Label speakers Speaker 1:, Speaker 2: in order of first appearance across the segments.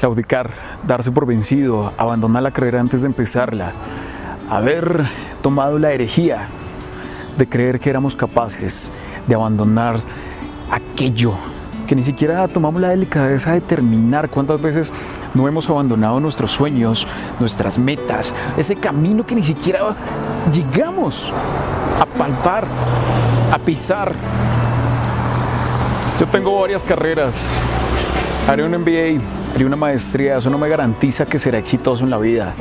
Speaker 1: claudicar, darse por vencido, abandonar la carrera antes de empezarla, haber tomado la herejía de creer que éramos capaces de abandonar aquello que ni siquiera tomamos la delicadeza de terminar. ¿Cuántas veces no hemos abandonado nuestros sueños, nuestras metas, ese camino que ni siquiera llegamos a palpar, a pisar? Yo tengo varias carreras. Haré un MBA, haré una maestría, eso no me garantiza que será exitoso en la vida.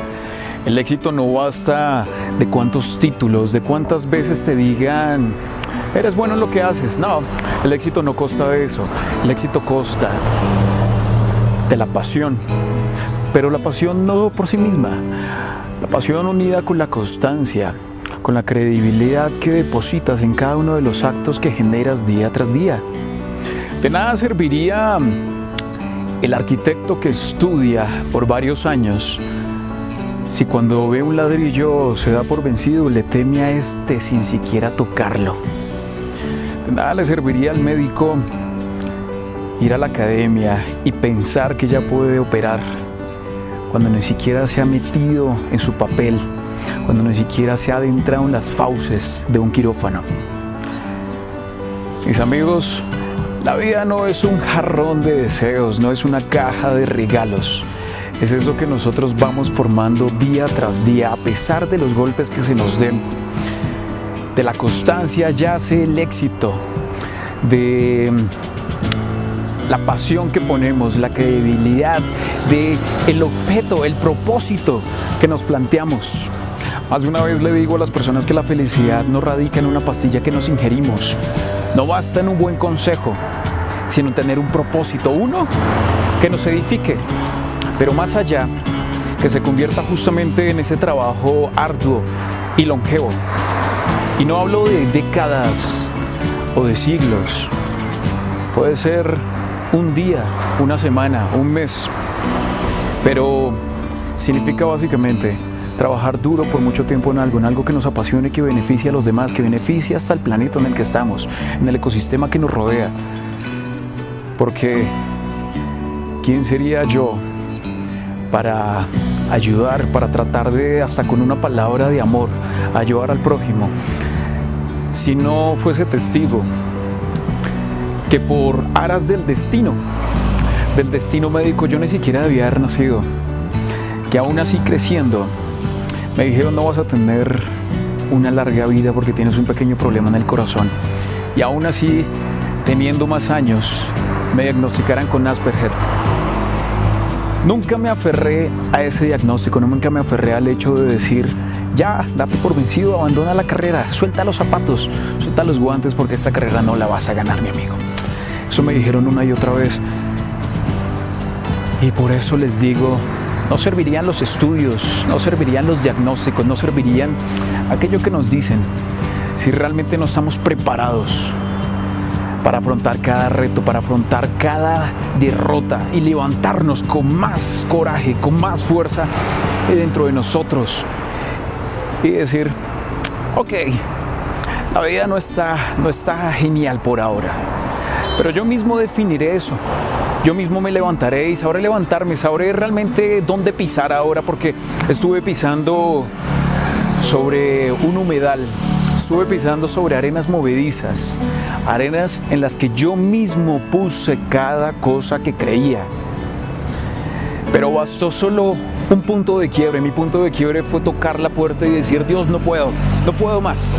Speaker 1: El éxito no basta de cuántos títulos, de cuántas veces te digan, eres bueno en lo que haces. No, el éxito no consta de eso. El éxito consta de la pasión. Pero la pasión no por sí misma. La pasión unida con la constancia, con la credibilidad que depositas en cada uno de los actos que generas día tras día. De nada serviría el arquitecto que estudia por varios años si cuando ve un ladrillo se da por vencido, le teme a este sin siquiera tocarlo. De nada le serviría al médico ir a la academia y pensar que ya puede operar cuando ni siquiera se ha metido en su papel, cuando ni siquiera se ha adentrado en las fauces de un quirófano. Mis amigos, la vida no es un jarrón de deseos, no es una caja de regalos. Es eso que nosotros vamos formando día tras día, a pesar de los golpes que se nos den. De la constancia yace el éxito, de la pasión que ponemos, la credibilidad, de el objeto, el propósito que nos planteamos. Más una vez le digo a las personas que la felicidad no radica en una pastilla que nos ingerimos. No basta en un buen consejo, sino tener un propósito, uno que nos edifique, pero más allá, que se convierta justamente en ese trabajo arduo y longevo. Y no hablo de décadas o de siglos, puede ser un día, una semana, un mes, pero significa básicamente trabajar duro por mucho tiempo en algo, en algo que nos apasione, que beneficie a los demás, que beneficie hasta el planeta en el que estamos, en el ecosistema que nos rodea. Porque, ¿quién sería yo para ayudar, para tratar de, hasta con una palabra de amor, ayudar al prójimo, si no fuese testigo que por aras del destino, del destino médico, yo ni siquiera debía haber nacido, que aún así creciendo, me dijeron no vas a tener una larga vida porque tienes un pequeño problema en el corazón, y aún así, teniendo más años, me diagnosticaran con Asperger Nunca me aferré a ese diagnóstico, nunca me aferré al hecho de decir, ya, date por vencido, abandona la carrera, suelta los zapatos, suelta los guantes porque esta carrera no la vas a ganar, mi amigo. Eso me dijeron una y otra vez. Y por eso les digo, no servirían los estudios, no servirían los diagnósticos, no servirían aquello que nos dicen si realmente no estamos preparados para afrontar cada reto, para afrontar cada derrota y levantarnos con más coraje, con más fuerza dentro de nosotros y decir, ok, la vida no está, no está genial por ahora, pero yo mismo definiré eso. Yo mismo me levantaré y sabré levantarme, sabré realmente dónde pisar ahora porque estuve pisando sobre un humedal Estuve pisando sobre arenas movedizas, arenas en las que yo mismo puse cada cosa que creía. Pero bastó solo un punto de quiebre. Mi punto de quiebre fue tocar la puerta y decir, Dios, no puedo, no puedo más.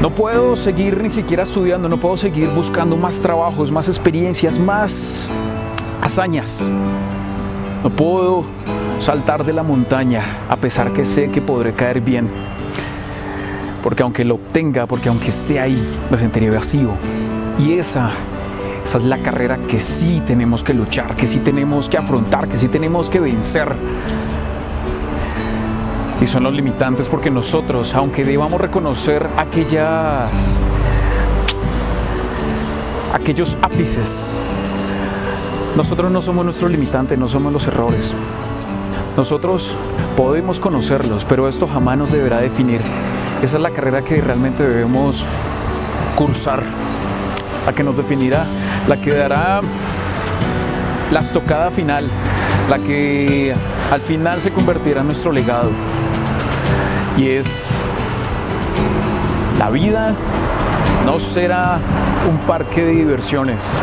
Speaker 1: No puedo seguir ni siquiera estudiando, no puedo seguir buscando más trabajos, más experiencias, más hazañas. No puedo saltar de la montaña a pesar que sé que podré caer bien porque aunque lo obtenga, porque aunque esté ahí, me sentiría vacío. Y esa, esa es la carrera que sí tenemos que luchar, que sí tenemos que afrontar, que sí tenemos que vencer. Y son los limitantes porque nosotros, aunque debamos reconocer aquellas, aquellos ápices, nosotros no somos nuestro limitante, no somos los errores. Nosotros podemos conocerlos, pero esto jamás nos deberá definir. Esa es la carrera que realmente debemos cursar, la que nos definirá, la que dará la estocada final, la que al final se convertirá en nuestro legado. Y es la vida no será un parque de diversiones,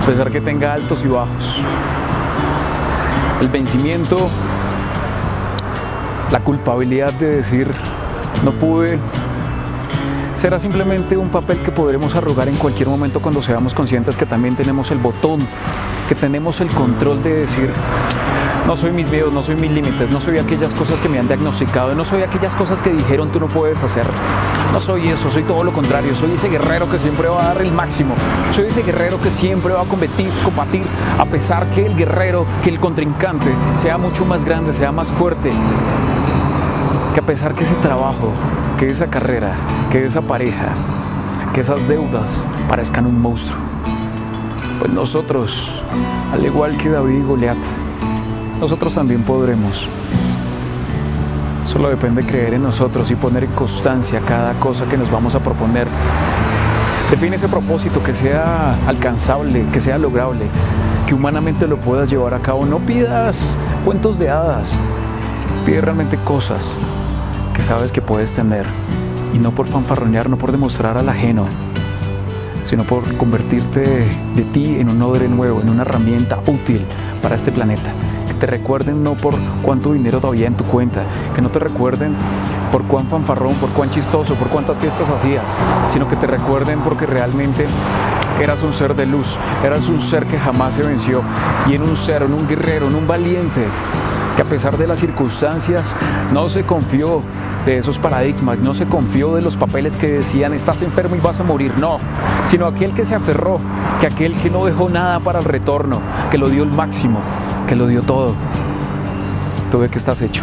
Speaker 1: a pesar que tenga altos y bajos. El vencimiento, la culpabilidad de decir no pude, será simplemente un papel que podremos arrugar en cualquier momento cuando seamos conscientes que también tenemos el botón, que tenemos el control de decir, no soy mis miedos, no soy mis límites, no soy aquellas cosas que me han diagnosticado, no soy aquellas cosas que dijeron tú no puedes hacer. No soy eso, soy todo lo contrario, soy ese guerrero que siempre va a dar el máximo, soy ese guerrero que siempre va a combatir, combatir a pesar que el guerrero, que el contrincante sea mucho más grande, sea más fuerte, que a pesar que ese trabajo, que esa carrera, que esa pareja, que esas deudas parezcan un monstruo, pues nosotros, al igual que David y Goliat, nosotros también podremos. Solo depende creer en nosotros y poner en constancia cada cosa que nos vamos a proponer. Define ese propósito que sea alcanzable, que sea lograble, que humanamente lo puedas llevar a cabo. No pidas cuentos de hadas, pide realmente cosas que sabes que puedes tener y no por fanfarronear, no por demostrar al ajeno, sino por convertirte de ti en un odre nuevo, en una herramienta útil para este planeta. Que te recuerden no por cuánto dinero todavía en tu cuenta, que no te recuerden por cuán fanfarrón, por cuán chistoso, por cuántas fiestas hacías, sino que te recuerden porque realmente eras un ser de luz, eras un ser que jamás se venció y en un ser, en un guerrero, en un valiente que a pesar de las circunstancias no se confió de esos paradigmas, no se confió de los papeles que decían estás enfermo y vas a morir, no, sino aquel que se aferró, que aquel que no dejó nada para el retorno, que lo dio el máximo, que lo dio todo. Tú ves que estás hecho.